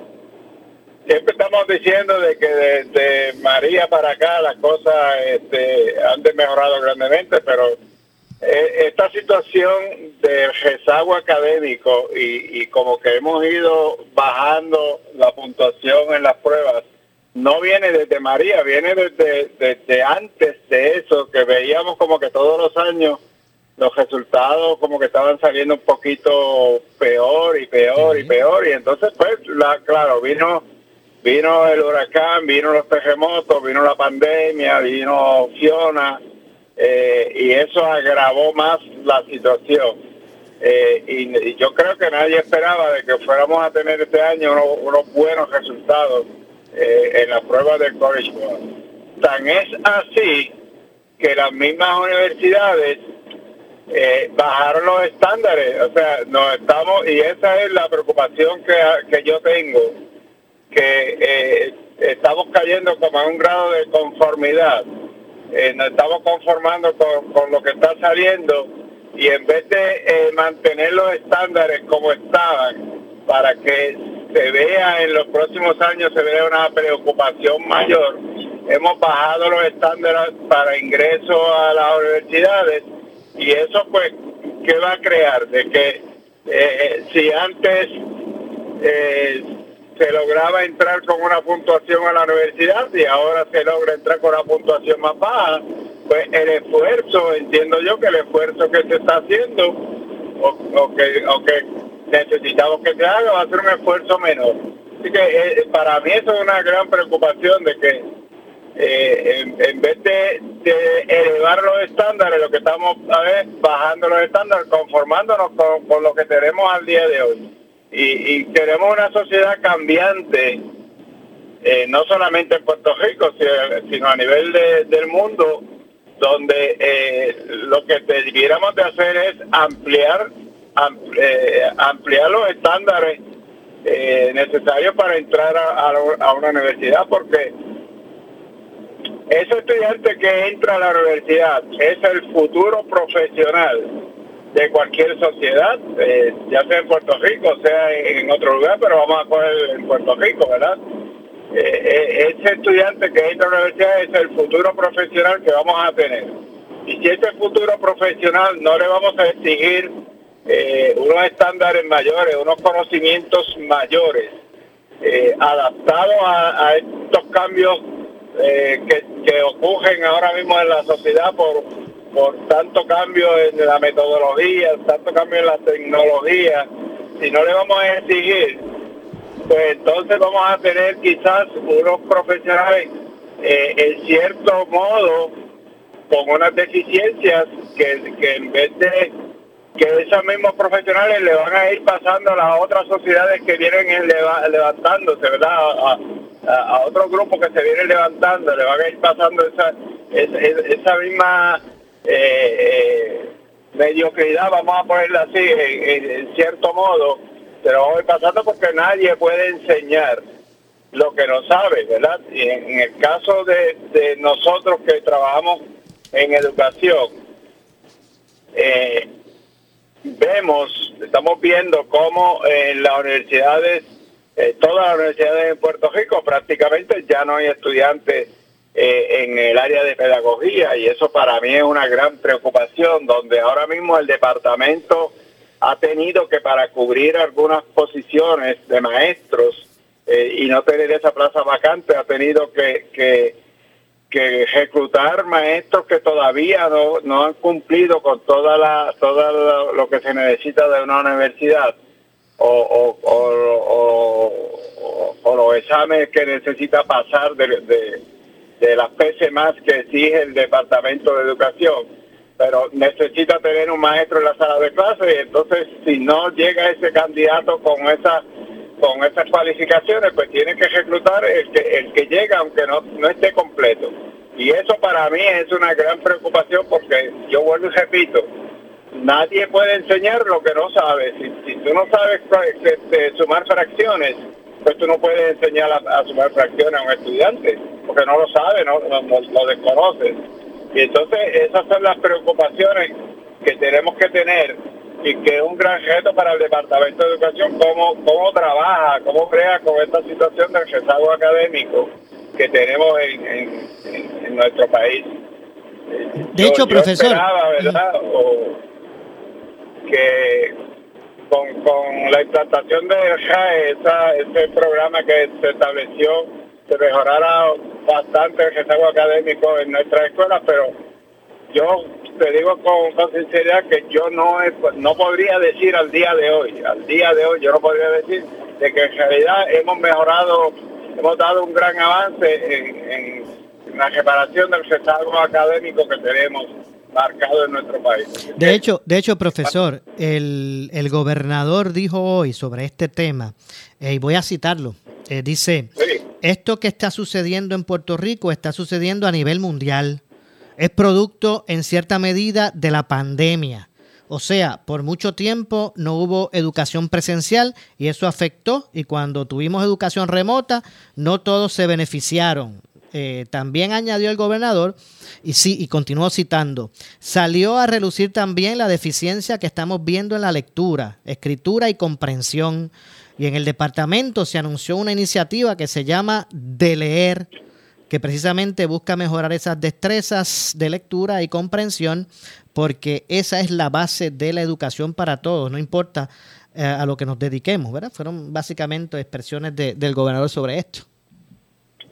siempre estamos diciendo de que desde María para acá las cosas este, han mejorado grandemente, pero eh, esta situación de rezago académico y, como que hemos ido bajando la puntuación en las pruebas, no viene desde María, viene desde, desde antes de eso, que veíamos como que todos los años los resultados como que estaban saliendo un poquito peor y peor y peor, y entonces pues, la, claro, vino Vino el huracán, vino los terremotos, vino la pandemia, vino Fiona, eh, y eso agravó más la situación. Eh, y, yo creo que nadie esperaba de que fuéramos a tener este año unos, buenos resultados eh, en la prueba del College Board. Tan es así que las mismas universidades bajaron los estándares, o sea, no estamos, y esa es la preocupación que, que yo tengo que eh, estamos cayendo como a un grado de conformidad. Eh, nos estamos conformando con, lo que está saliendo y en vez de eh, mantener los estándares como estaban para que se vea en los próximos años, se vea una preocupación mayor. Hemos bajado los estándares para ingreso a las universidades y eso pues, ¿qué va a crear? De que eh, si antes eh, se lograba entrar con una puntuación a la universidad y ahora se logra entrar con una puntuación más baja, pues el esfuerzo, entiendo yo que el esfuerzo que se está haciendo o, que, o que necesitamos que se haga va a ser un esfuerzo menor. Así que eh, para mí eso es una gran preocupación de que eh, en, vez de, elevar los estándares, lo que estamos a ver, bajando los estándares, conformándonos con, lo que tenemos al día de hoy. Y, queremos una sociedad cambiante, eh, no solamente en Puerto Rico, sino a nivel del mundo, donde eh, lo que debiéramos de hacer es ampliar ampliar los estándares necesarios para entrar a una universidad, porque ese estudiante que entra a la universidad es el futuro profesional de cualquier sociedad, eh, ya sea en Puerto Rico, sea en otro lugar, pero vamos a coger en Puerto Rico, ¿verdad? Eh, eh, ese estudiante que entra a la universidad es el futuro profesional que vamos a tener. Y si ese futuro profesional no le vamos a exigir unos estándares mayores, unos conocimientos mayores, adaptados a estos cambios eh, que, ocurren ahora mismo en la sociedad por, por tanto cambio en la metodología, tanto cambio en la tecnología, si no le vamos a exigir, pues entonces vamos a tener quizás unos profesionales eh, en cierto modo con unas deficiencias que, que en vez de que esos mismos profesionales le van a ir pasando a las otras sociedades que vienen levantándose, ¿verdad? A, a, otros grupos que se vienen levantando, le van a ir pasando esa, esa, misma eh, eh, mediocridad, vamos a ponerla así, en, cierto modo, pero vamos a ir pasando porque nadie puede enseñar lo que no sabe, ¿verdad? Y en, el caso de, nosotros que trabajamos en educación, eh, vemos, estamos viendo cómo en las universidades eh, todas las universidades en Puerto Rico prácticamente ya no hay estudiantes eh, en el área de pedagogía y eso para mí es una gran preocupación, donde ahora mismo el departamento ha tenido que para cubrir algunas posiciones de maestros eh, y no tener esa plaza vacante, ha tenido que, que, reclutar maestros que todavía no, no han cumplido con toda la, todo lo que se necesita de una universidad o, o, los exámenes que necesita pasar de, de, las PC más que exige el Departamento de Educación. Pero necesita tener un maestro en la sala de clase y entonces si no llega ese candidato con esa con esas cualificaciones, pues tiene que reclutar el que, el que llega aunque no, no esté completo. Y eso para mí es una gran preocupación porque yo vuelvo y repito, nadie puede enseñar lo que no sabe. Si, tú no sabes este, sumar fracciones, pues tú no puedes enseñar a, sumar fracciones a un estudiante, porque no lo sabe, no, lo desconoces. Y entonces esas son las preocupaciones que tenemos que tener y que es un gran reto para el Departamento de Educación, cómo, cómo trabaja, cómo crea con esta situación del rezago académico que tenemos en, nuestro país. De hecho, profesor que con, con la implantación de RAE, esa, ese programa que se estableció, se mejorara bastante el rezago académico en nuestras escuelas, pero yo te digo con, con, sinceridad que yo no no podría decir al día de hoy, al día de hoy yo no podría decir de que en realidad hemos mejorado, hemos dado un gran avance en, en la reparación del rezago académico que tenemos marcado en nuestro país. De hecho, de hecho profesor, el, gobernador dijo hoy sobre este tema, eh, y voy a citarlo, eh, dice, esto que está sucediendo en Puerto Rico está sucediendo a nivel mundial. Es producto en cierta medida de la pandemia. O sea, por mucho tiempo no hubo educación presencial y eso afectó y cuando tuvimos educación remota no todos se beneficiaron. Eh, también añadió el gobernador, y sí, y continuó citando, salió a relucir también la deficiencia que estamos viendo en la lectura, escritura y comprensión. Y en el departamento se anunció una iniciativa que se llama De Leer, que precisamente busca mejorar esas destrezas de lectura y comprensión, porque esa es la base de la educación para todos, no importa eh, a lo que nos dediquemos, ¿verdad? Fueron básicamente expresiones de- del gobernador sobre esto.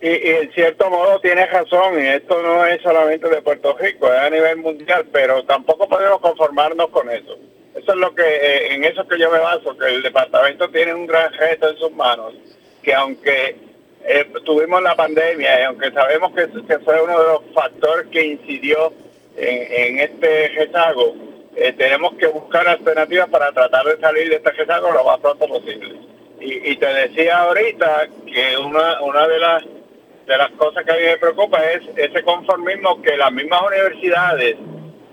Y, y en cierto modo tiene razón, y esto no es solamente de Puerto Rico, es a nivel mundial, pero tampoco podemos conformarnos con eso. Eso es lo que, eh, en eso que yo me baso, que el departamento tiene un gran reto en sus manos, que aunque eh, tuvimos la pandemia y aunque sabemos que, que fue uno de los factores que incidió en, en este rezago, eh, tenemos que buscar alternativas para tratar de salir de este rezago lo más pronto posible. Y, y te decía ahorita que una, una de las de las cosas que a mí me preocupa es ese conformismo que las mismas universidades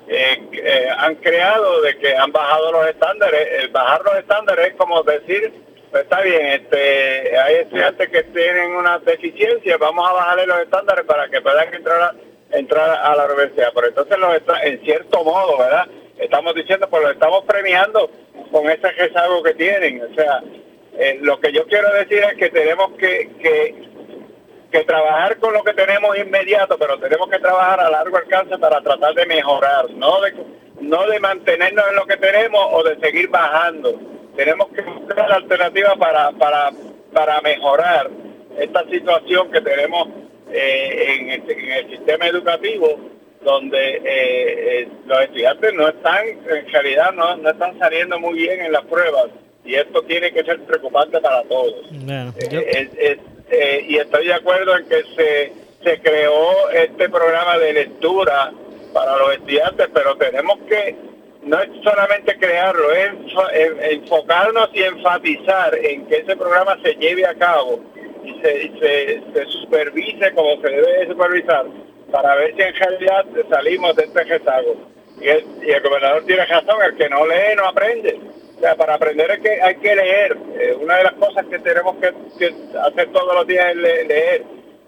eh, eh, han creado de que han bajado los estándares. El bajar los estándares es como decir, pues está bien, este, hay estudiantes que tienen una deficiencia, vamos a bajarle los estándares para que puedan entrar a, entrar a la universidad. Pero entonces los está, en cierto modo, ¿verdad? Estamos diciendo, pues lo estamos premiando con ese rezago que tienen. O sea, eh, lo que yo quiero decir es que tenemos que, que que trabajar con lo que tenemos inmediato, pero tenemos que trabajar a largo alcance para tratar de mejorar, no de, no de mantenernos en lo que tenemos o de seguir bajando. Tenemos que buscar alternativas para, para, para mejorar esta situación que tenemos eh, en, el, en, el, sistema educativo, donde eh, eh, los estudiantes no están, en realidad no, no están saliendo muy bien en las pruebas, y esto tiene que ser preocupante para todos. Bueno, yo... Es, es, eh, y estoy de acuerdo en que se, se creó este programa de lectura para los estudiantes, pero tenemos que no es solamente crearlo, es enfocarnos y enfatizar en que ese programa se lleve a cabo y se, se, se supervise como se debe de supervisar para ver si en realidad salimos de este rezago. Y el, y el gobernador tiene razón, el que no lee no aprende. O sea, para aprender hay que, hay que leer. Eh, una de las cosas que tenemos que, que hacer todos los días es le, leer.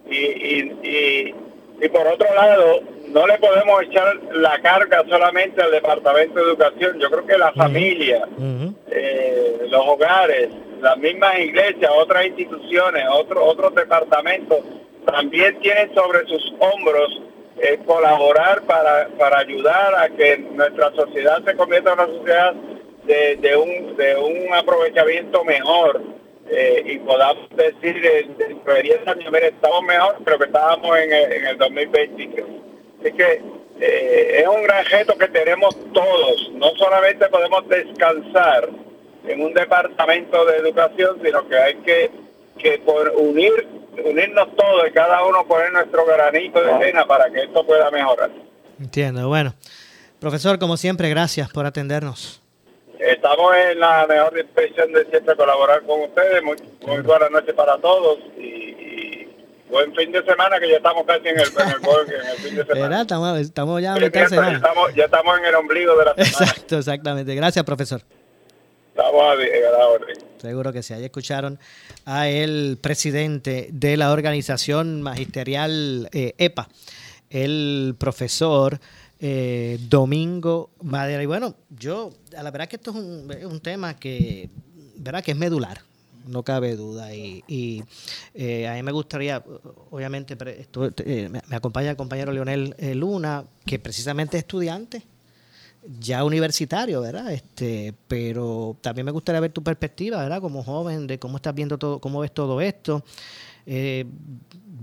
Y, y, y, y, por otro lado, no le podemos echar la carga solamente al Departamento de Educación. Yo creo que la familia, uh -huh. eh, los hogares, las mismas iglesias, otras instituciones, otros otros departamentos, también tienen sobre sus hombros eh, colaborar para, para ayudar a que nuestra sociedad se convierta en una sociedad de, un, de un aprovechamiento mejor eh, y podamos decir dentro de 10 años, estamos mejor, pero que estábamos en el, en el 2020. Así que eh, es un gran reto que tenemos todos. No solamente podemos descansar en un departamento de educación, sino que hay que, que por unir, unirnos todos y cada uno poner nuestro granito de arena para que esto pueda mejorar. Entiendo. Bueno, profesor, como siempre, gracias por atendernos. Estamos en la mejor disposición de siempre colaborar con ustedes. Muy, muy buenas noches para todos y, y, buen fin de semana que ya estamos casi en el, en el, en el fin de semana. ¿Verdad? Estamos, estamos ya, Sí, cierto, ya, estamos, ya estamos en el ombligo de la semana. Exacto, exactamente. Gracias, profesor. Estamos a, a la orden. Seguro que sí. Ahí escucharon a el presidente de la organización magisterial eh, EPA, el profesor eh, Domingo Madera. Y bueno, yo, a la verdad que esto es un, tema que, ¿verdad? que es medular, no cabe duda. Y, y eh, a mí me gustaría, obviamente, esto, eh, me acompaña el compañero Leonel eh, Luna, que precisamente es estudiante ya universitario, ¿verdad? Este, pero también me gustaría ver tu perspectiva, ¿verdad? Como joven, de cómo estás viendo todo, cómo ves todo esto. Eh,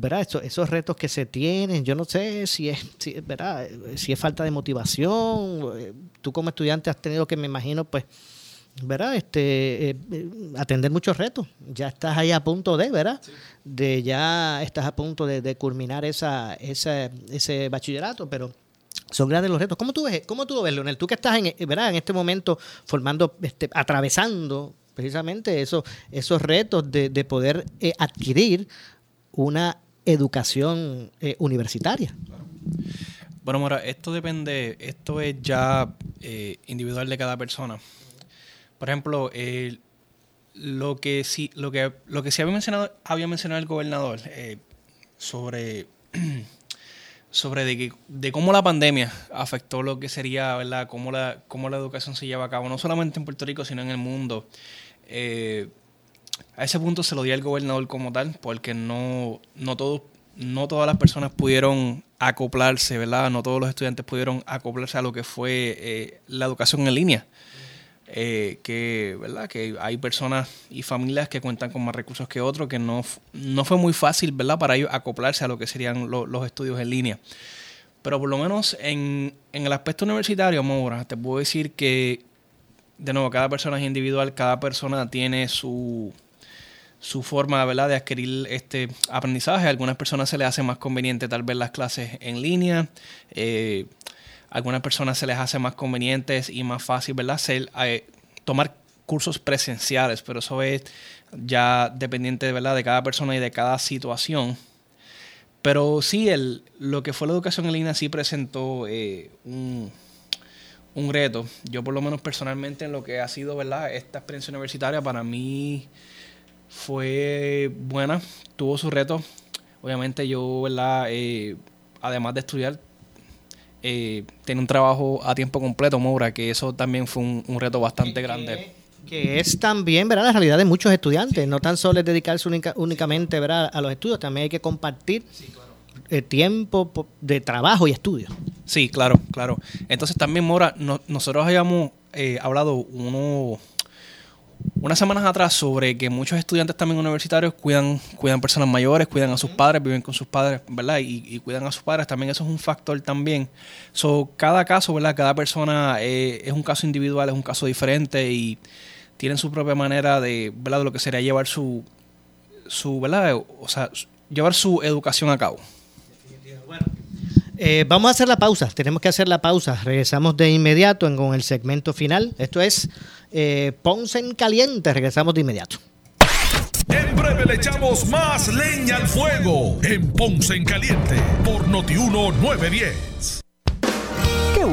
¿verdad? Esos, esos retos que se tienen, yo no sé si es, si, ¿verdad? si es falta de motivación. eh, Tú como estudiante has tenido que, me imagino, pues, ¿verdad? Este, eh, atender muchos retos. Ya estás ahí a punto de, ¿verdad? Sí. De ya estás a punto de, de culminar esa, esa, ese bachillerato, pero son grandes los retos. ¿Cómo tú ves, cómo tú lo ves, Leonel? Tú que estás en, ¿verdad? en este momento formando, este, atravesando precisamente eso, esos retos de, de poder eh, adquirir una educación eh, universitaria. Bueno, Mora, esto depende, esto es ya eh, individual de cada persona. Por ejemplo, lo que sí, lo que, lo que sí había mencionado, había mencionado el gobernador sobre, sobre de, que, de cómo la pandemia afectó lo que sería, ¿verdad? Cómo la, cómo la educación se lleva a cabo, no solamente en Puerto Rico, sino en el mundo. Eh, a ese punto se lo di al gobernador como tal, porque no, no, no todas las personas pudieron acoplarse, ¿verdad? No todos los estudiantes pudieron acoplarse a lo que fue eh, la educación en línea. Eh, que, ¿verdad? que hay personas y familias que cuentan con más recursos que otros, que no, no fue muy fácil ¿verdad? para ellos acoplarse a lo que serían los estudios en línea. Pero por lo menos en, en el aspecto universitario, Maura, te puedo decir que, de nuevo, cada persona es individual, cada persona tiene su, su forma ¿verdad? de adquirir este aprendizaje. A algunas personas se les hace más conveniente tal vez las clases en línea. Eh, algunas personas se les hace más convenientes y más fácil ¿verdad? Eh, tomar cursos presenciales, pero eso es ya dependiente ¿verdad? de cada persona y de cada situación. Pero sí, el, lo que fue la educación en línea sí presentó eh, un, un, reto. Yo por lo menos personalmente en lo que ha sido ¿verdad? esta experiencia universitaria para mí fue buena, tuvo su reto. Obviamente yo, ¿verdad? Eh, además de estudiar, eh, tenía un trabajo a tiempo completo, Moura, que eso también fue un, reto bastante grande que es también ¿verdad? la realidad de muchos estudiantes. No tan solo es dedicarse únicamente ¿verdad? a los estudios, también hay que compartir el tiempo de trabajo y estudio. Sí, claro, claro. Entonces también, Mora, nosotros habíamos eh, hablado uno, unas semanas atrás sobre que muchos estudiantes también universitarios cuidan, cuidan personas mayores, cuidan a sus padres, viven con sus padres, ¿verdad? Y, cuidan a sus padres, también eso es un factor también. So, cada caso, ¿verdad? Cada persona eh, es un caso individual, es un caso diferente y tienen su propia manera de, ¿verdad? De lo que sería llevar su, su ¿verdad? O sea, llevar su educación a cabo. Eh, vamos a hacer la pausa, tenemos que hacer la pausa. Regresamos de inmediato con el segmento final. Esto es eh, Ponce en Caliente. Regresamos de inmediato. En breve le echamos más leña al fuego en Ponce en Caliente por Notiuno 910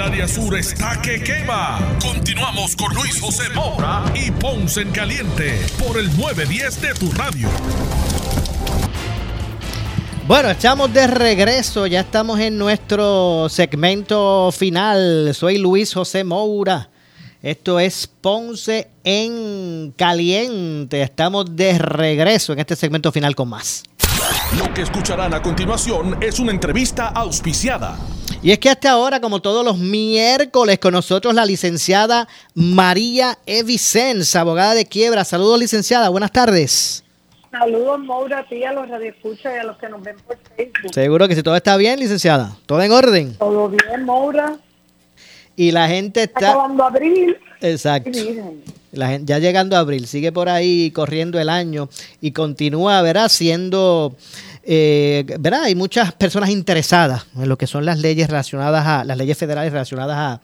El área sur está que quema. Continuamos con Luis José Moura y Ponce en Caliente por el 910 de tu radio. Bueno, estamos de regreso, ya estamos en nuestro segmento final. Soy Luis José Moura. Esto es Ponce en Caliente. Estamos de regreso en este segmento final con más. Lo que escucharán a continuación es una entrevista auspiciada. Y es que hasta ahora, como todos los miércoles, con nosotros la licenciada María Evicens, abogada de quiebra. Saludos, licenciada. Buenas tardes. Saludos, Maura, a ti, a los radioescuchas y a los que nos ven por Facebook. Seguro que si todo está bien, licenciada. ¿Todo en orden? Todo bien, Maura. Y la gente está... Acabando abril. Exacto. La gente, ya llegando a abril, sigue por ahí corriendo el año y continúa, verá, siendo eh, ¿verdad? Hay muchas personas interesadas en lo que son las leyes relacionadas a las leyes federales relacionadas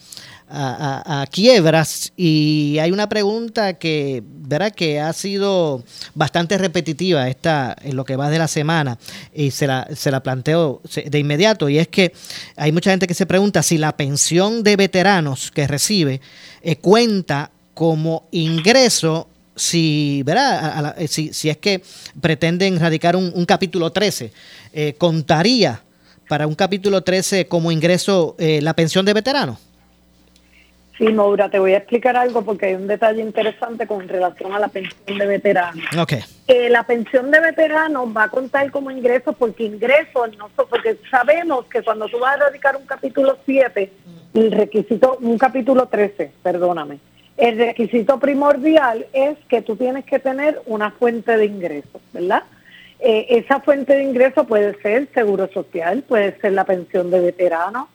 a, quiebras y hay una pregunta que, ¿verdad? que ha sido bastante repetitiva esta, en lo que va de la semana y se la, se la planteo de inmediato y es que hay mucha gente que se pregunta si la pensión de veteranos que recibe eh, cuenta como ingreso si, ¿verdad? Eh, si, si, es que pretenden radicar un, capítulo 13, eh, ¿contaría para un capítulo 13 como ingreso eh, la pensión de veterano? Sí, Maura, te voy a explicar algo porque hay un detalle interesante con relación a la pensión de veterano. Okay. la pensión de veterano va a contar como ingreso porque ingreso, no, porque sabemos que cuando tú vas a radicar un capítulo 7, el requisito, un capítulo 13, perdóname, el requisito primordial es que tú tienes que tener una fuente de ingresos, ¿verdad? Eh, esa fuente de ingreso puede ser seguro social, puede ser la pensión de veterano,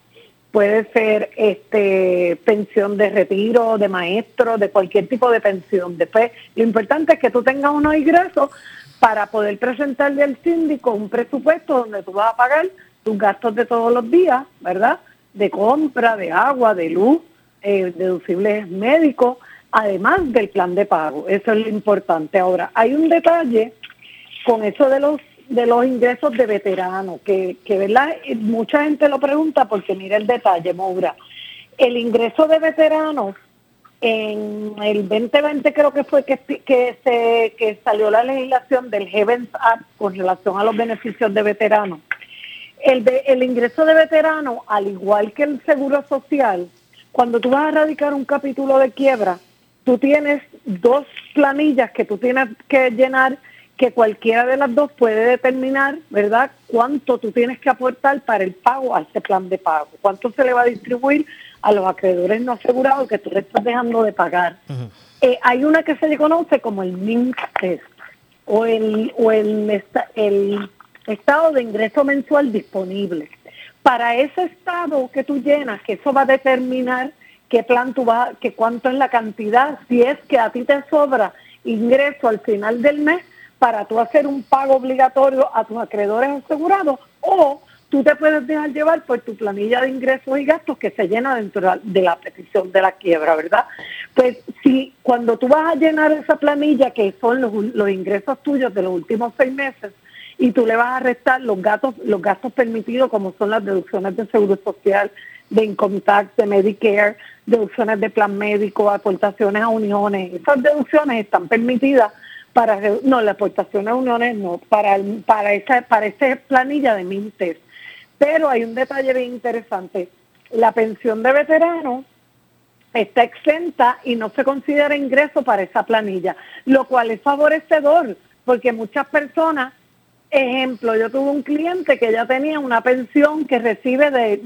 puede ser este pensión de retiro, de maestro, de cualquier tipo de pensión. Después, lo importante es que tú tengas unos ingresos para poder presentarle al síndico un presupuesto donde tú vas a pagar tus gastos de todos los días, ¿verdad? De compra, de agua, de luz, eh, deducibles médicos, además del plan de pago. Eso es lo importante. Ahora, hay un detalle con eso de los de los ingresos de veteranos, que, que verdad, mucha gente lo pregunta porque mira el detalle, Moura. El ingreso de veteranos en el 2020 creo que fue que, que, se, que salió la legislación del Heavens Act con relación a los beneficios de veteranos. El, de, el ingreso de veteranos, al igual que el seguro social, cuando tú vas a radicar un capítulo de quiebra, tú tienes dos planillas que tú tienes que llenar que cualquiera de las dos puede determinar, ¿verdad?, cuánto tú tienes que aportar para el pago a este plan de pago, cuánto se le va a distribuir a los acreedores no asegurados que tú le estás dejando de pagar. Eh, hay una que se le conoce como el MINT test o el, o el, el estado de ingreso mensual disponible. Para ese estado que tú llenas, que eso va a determinar qué plan tú vas, que cuánto es la cantidad, si es que a ti te sobra ingreso al final del mes para tú hacer un pago obligatorio a tus acreedores asegurados o tú te puedes dejar llevar por tu planilla de ingresos y gastos que se llena dentro de la petición de la quiebra, ¿verdad? Pues si cuando tú vas a llenar esa planilla, que son los, los ingresos tuyos de los últimos seis meses, y tú le vas a restar los gastos, los gastos permitidos, como son las deducciones de seguro social, de income tax, de Medicare, deducciones de plan médico, aportaciones a uniones. Esas deducciones están permitidas para no las aportaciones a uniones no para para esa para esa planilla de Mintes pero hay un detalle bien interesante. La pensión de veterano está exenta y no se considera ingreso para esa planilla, lo cual es favorecedor porque muchas personas, ejemplo, yo tuve un cliente que ya tenía una pensión que recibe de,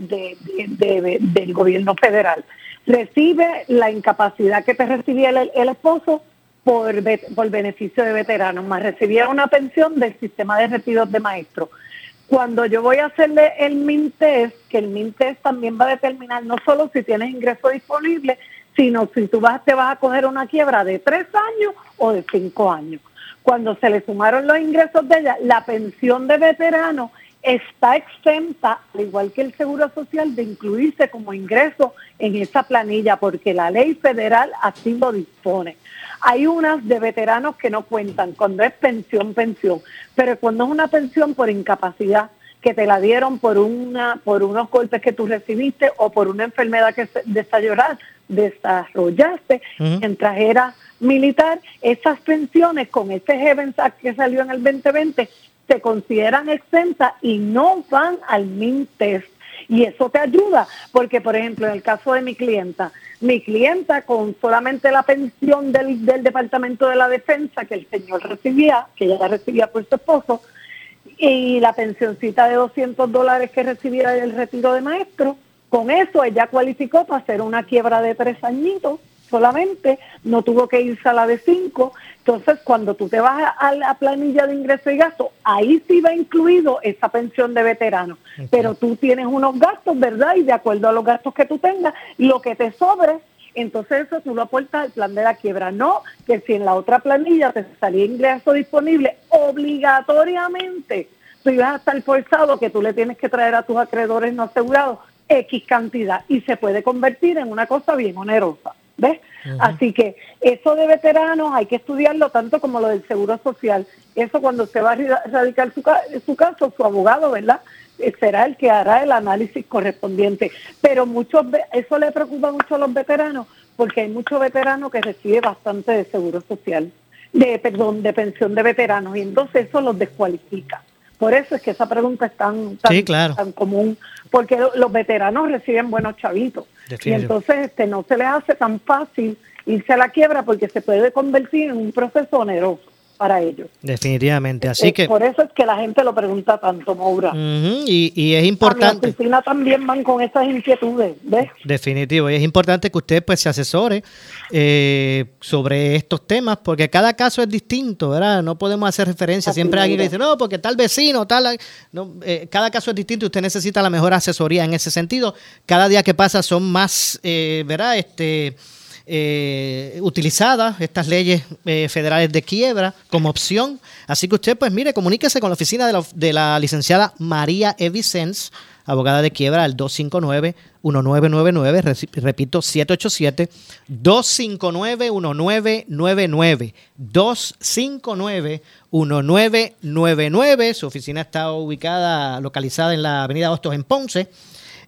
del gobierno federal, recibe la incapacidad que te recibía el, esposo por, por beneficio de veterano, más recibía una pensión del sistema de retiros de maestro cuando yo voy a hacerle el MINTES, que el MINTES también va a determinar no solo si tienes ingreso disponible, sino si tú vas, te vas a coger una quiebra de tres años o de cinco años. Cuando se le sumaron los ingresos de ella, la pensión de veterano está exenta, al igual que el Seguro Social, de incluirse como ingreso en esa planilla, porque la ley federal así lo dispone. Hay unas de veteranos que no cuentan cuando es pensión, pensión, pero cuando es una pensión por incapacidad que te la dieron por una por unos golpes que tú recibiste o por una enfermedad que desarrollaste mientras era militar, esas pensiones con ese Heaven que salió en el 2020 se consideran exentas y no van al MINTES. Y eso te ayuda, porque por ejemplo, en el caso de mi clienta, mi clienta con solamente la pensión del, del Departamento de la Defensa que el señor recibía, que ella recibía por su esposo, y la pensioncita de 200 dólares que recibía del retiro de maestro, con eso ella cualificó para hacer una quiebra de tres añitos solamente, no tuvo que irse a la de cinco. Entonces, cuando tú te vas a la planilla de ingreso y gasto, ahí sí va incluido esa pensión de veterano. Pero tú tienes unos gastos, ¿verdad? Y de acuerdo a los gastos que tú tengas, lo que te sobre, entonces eso tú lo aportas al plan de la quiebra. No que si en la otra planilla te salía ingreso disponible, obligatoriamente tú ibas a estar forzado que tú le tienes que traer a tus acreedores no asegurados X cantidad y se puede convertir en una cosa bien onerosa. ¿Ves? Así que eso de veteranos hay que estudiarlo tanto como lo del seguro social. Eso cuando se va a radicar su, su caso, su abogado, ¿verdad? Eh, será el que hará el análisis correspondiente. Pero muchos eso le preocupa mucho a los veteranos porque hay muchos veteranos que reciben bastante de seguro social, de perdón, de pensión de veteranos y entonces eso los descualifica. Por eso es que esa pregunta es tan, tan, común, porque los veteranos reciben buenos chavitos. Y entonces este no se les hace tan fácil irse a la quiebra porque se puede convertir en un proceso oneroso para ellos. Definitivamente, así que... Por eso es que la gente lo pregunta tanto, Maura. y, es importante... A mi oficina también van con esas inquietudes, ¿ves? Definitivo, y es importante que usted pues se asesore eh, sobre estos temas, porque cada caso es distinto, ¿verdad? No podemos hacer referencia, siempre alguien dice, no, porque tal vecino, tal... No, eh, cada caso es distinto y usted necesita la mejor asesoría en ese sentido. Cada día que pasa son más, eh, ¿verdad? Este eh, utilizadas estas leyes eh, federales de quiebra como opción. Así que usted, pues mire, comuníquese con la oficina de la, licenciada María Evicens abogada de quiebra, al 259-1999. Reci- Repito, 787-259-1999. 259-1999. Su oficina está ubicada, localizada en la avenida Hostos en Ponce.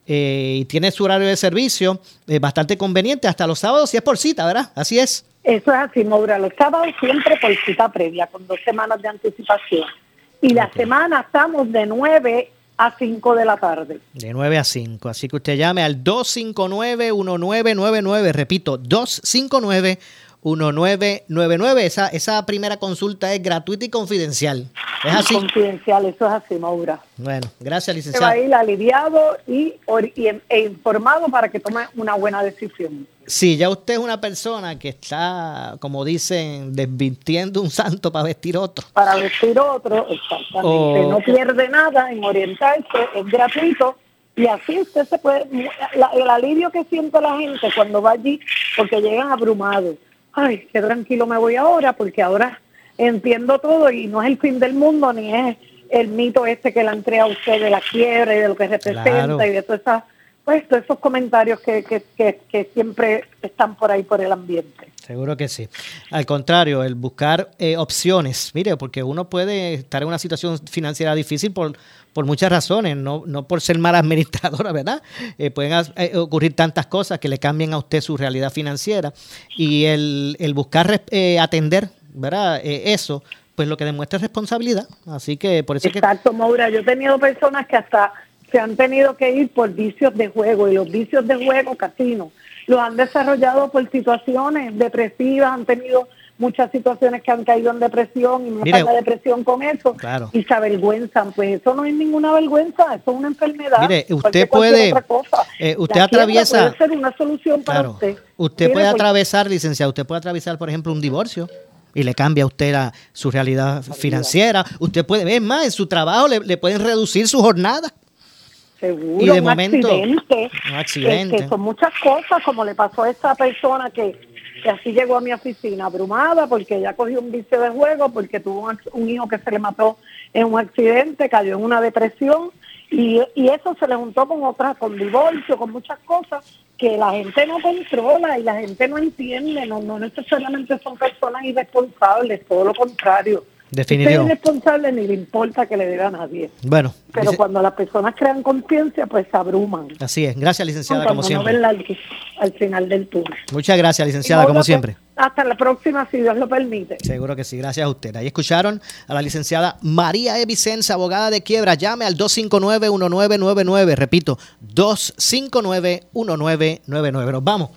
Eh, y tiene su horario de servicio eh, bastante conveniente hasta los sábados, si es por cita, ¿verdad? Así es. Eso es así, Maura. Los sábados siempre por cita previa, con dos semanas de anticipación. Y la semana estamos de 9 a 5 de la tarde. De 9 a 5. Así que usted llame al 259-1999. Repito, 259-1999. Esa, esa primera consulta es gratuita y confidencial. Es así. Confidencial, eso es así, Maura. Bueno, gracias, Se va licenciada. a ir aliviado y, e informado para que tome una buena decisión. Sí, ya usted es una persona que está, como dicen, desvintiendo un santo para vestir otro. Para vestir otro, exactamente. Oh. No pierde nada en orientarse, es gratuito. Y así usted se puede, la- el alivio que siente la gente cuando va allí, porque llegan abrumados. Ay, qué tranquilo me voy ahora, porque ahora entiendo todo y no es el fin del mundo, ni es el mito este que le han creado usted de la quiebra y de lo que representa Claro. y de todas esas, pues, todos esos comentarios que, que, que, que siempre están por ahí por el ambiente. Seguro que sí. Al contrario, el buscar eh, opciones. Mire, porque uno puede estar en una situación financiera difícil por, por muchas razones, no, no por ser mala administradora, ¿verdad? Eh, pueden eh, ocurrir tantas cosas que le cambien a usted su realidad financiera. Y el, el buscar eh, atender, ¿verdad? Eh, eso, pues lo que demuestra es responsabilidad. Así que por eso es que... Exacto, Maura. Yo he tenido personas que hasta se han tenido que ir por vicios de juego y los vicios de juego, casino, los han desarrollado por situaciones depresivas, han tenido muchas situaciones que han caído en depresión y Mire, matan la depresión con eso Claro. y se avergüenzan. Pues eso no es ninguna vergüenza, eso es una enfermedad. Mire, usted puede- otra cosa. eh, usted La atraviesa- Puede ser una solución para Claro. usted. Usted Mire, puede pues, atravesar, licenciado, usted puede atravesar, por ejemplo, un divorcio y le cambia a usted la- su realidad financiera. Usted puede, es más, en su trabajo le, le pueden reducir su jornada. Seguro, Y de un momento, accidente. un accidente. Este, son muchas cosas, como le pasó a esta persona que, que así llegó a mi oficina, abrumada, porque ella cogió un vicio de juego, porque tuvo un, un hijo que se le mató en un accidente, cayó en una depresión, y, y eso se le juntó con otras, con divorcio, con muchas cosas que la gente no controla y la gente no entiende, no, no necesariamente son personas irresponsables, todo lo contrario. Definitivo. Es irresponsable ni le importa que le dé a nadie. Bueno, Pero dice- cuando las personas crean conciencia, pues se abruman. así es. Gracias, licenciada, Cuando como no siempre. ven la luz al final del túnel. Muchas gracias, licenciada, como siempre. Hasta la próxima, si Dios lo permite. Seguro que sí, gracias a usted. Ahí escucharon a la licenciada María E. Vicenza, abogada de quiebra. Llame al 259-1999. Repito, 259-1999. Nos vamos.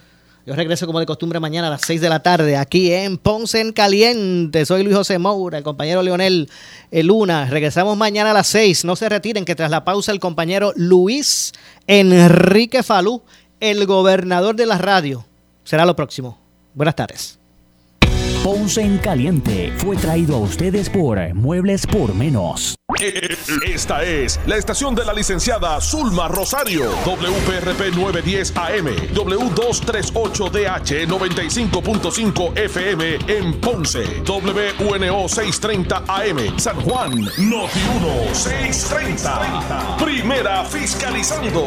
Yo regreso como de costumbre mañana a las 6 de la tarde aquí en Ponce en Caliente. Soy Luis José Moura, el compañero Leonel eh, Luna. Regresamos mañana a las 6. No se retiren que tras la pausa el compañero Luis Enrique Falú, el gobernador de la radio, será lo próximo. Buenas tardes. Ponce en Caliente fue traído a ustedes por Muebles por Menos. Esta es la estación de la licenciada Zulma Rosario, WPRP 910 AM, W238DH 95.5 FM en Ponce, WNO 630 AM, San Juan, Noti 1 630. Primera fiscalizando.